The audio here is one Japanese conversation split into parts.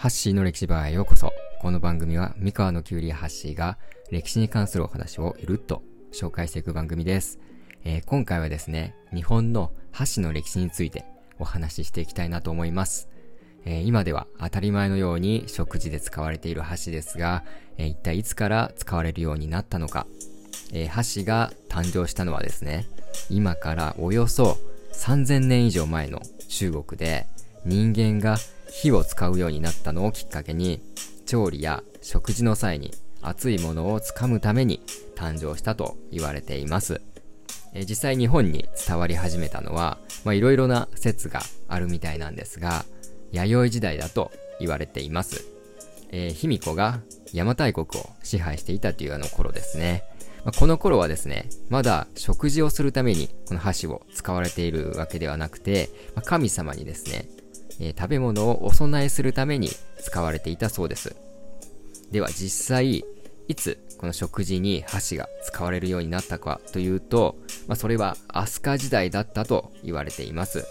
ハッシーの歴史バーへようこそ。この番組は三河のキュウリハッシーが歴史に関するお話をゆるっと紹介していく番組です。えー、今回はですね、日本の箸の歴史についてお話ししていきたいなと思います。えー、今では当たり前のように食事で使われている箸ですが、えー、一体いつから使われるようになったのか。え箸が誕生したのはですね、今からおよそ3000年以上前の中国で人間が火を使うようになったのをきっかけに、調理や食事の際に熱いものをつかむために誕生したと言われています。え実際日本に伝わり始めたのは、まあ、いろいろな説があるみたいなんですが、弥生時代だと言われています。えー、卑弥呼が邪馬台国を支配していたというあの頃ですね。まあ、この頃はですね、まだ食事をするためにこの箸を使われているわけではなくて、まあ、神様にですね、えー、食べ物をお供えするために使われていたそうです。では実際、いつこの食事に箸が使われるようになったかというと、まあ、それは飛鳥時代だったと言われています。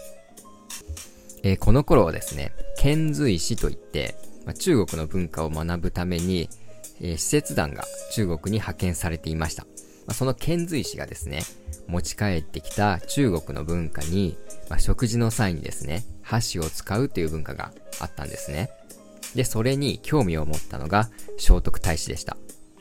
えー、この頃はですね、遣隋使といって、まあ、中国の文化を学ぶために、えー、使節団が中国に派遣されていました。まあ、その遣隋使がですね、持ち帰ってきた中国の文化に、まあ、食事の際にですね、箸を使うという文化があったんですね。で、それに興味を持ったのが聖徳太子でした。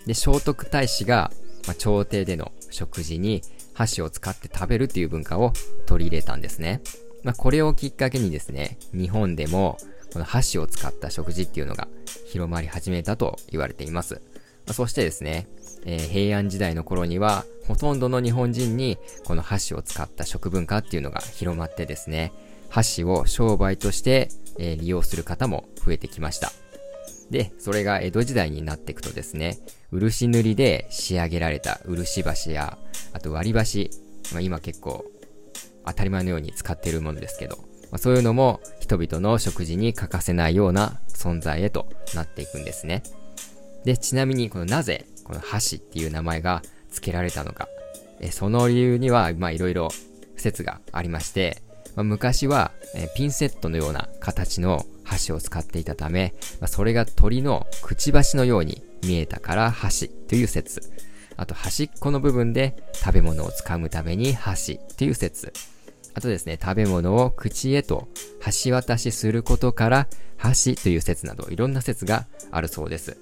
で、聖徳太子が、まあ、朝廷での食事に箸を使って食べるっていう文化を取り入れたんですね。まあ、これをきっかけにですね、日本でもこの箸を使った食事っていうのが広まり始めたと言われています。ま、そしてですね、えー、平安時代の頃にはほとんどの日本人にこの箸を使った食文化っていうのが広まってですね、箸を商売として、えー、利用する方も増えてきました。で、それが江戸時代になっていくとですね、漆塗りで仕上げられた漆箸や、あと割り箸、まあ、今結構当たり前のように使っているものですけど、まあ、そういうのも人々の食事に欠かせないような存在へとなっていくんですね。で、ちなみにこのなぜこの箸っていう名前が付けられたのか、えその理由には、まあいろいろ説がありまして、まあ、昔は、えピンセットのような形の箸を使っていたため、まあ、それが鳥のくちばしのように見えたから箸という説。あと端っこの部分で食べ物を掴むために箸という説。あとですね、食べ物を口へと橋渡しすることから箸という説などいろんな説があるそうです。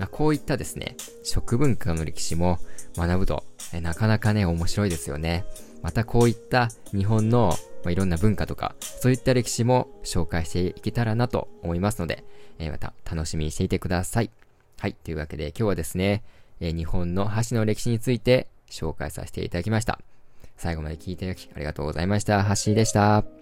まあ、こういったですね、食文化の歴史も学ぶと、えなかなかね、面白いですよね。またこういった日本の、まあ、いろんな文化とか、そういった歴史も紹介していけたらなと思いますので、えー、また楽しみにしていてください。はい。というわけで今日はですね、えー、日本の箸の歴史について紹介させていただきました。最後まで聞いていただきありがとうございました。ハッシーでした。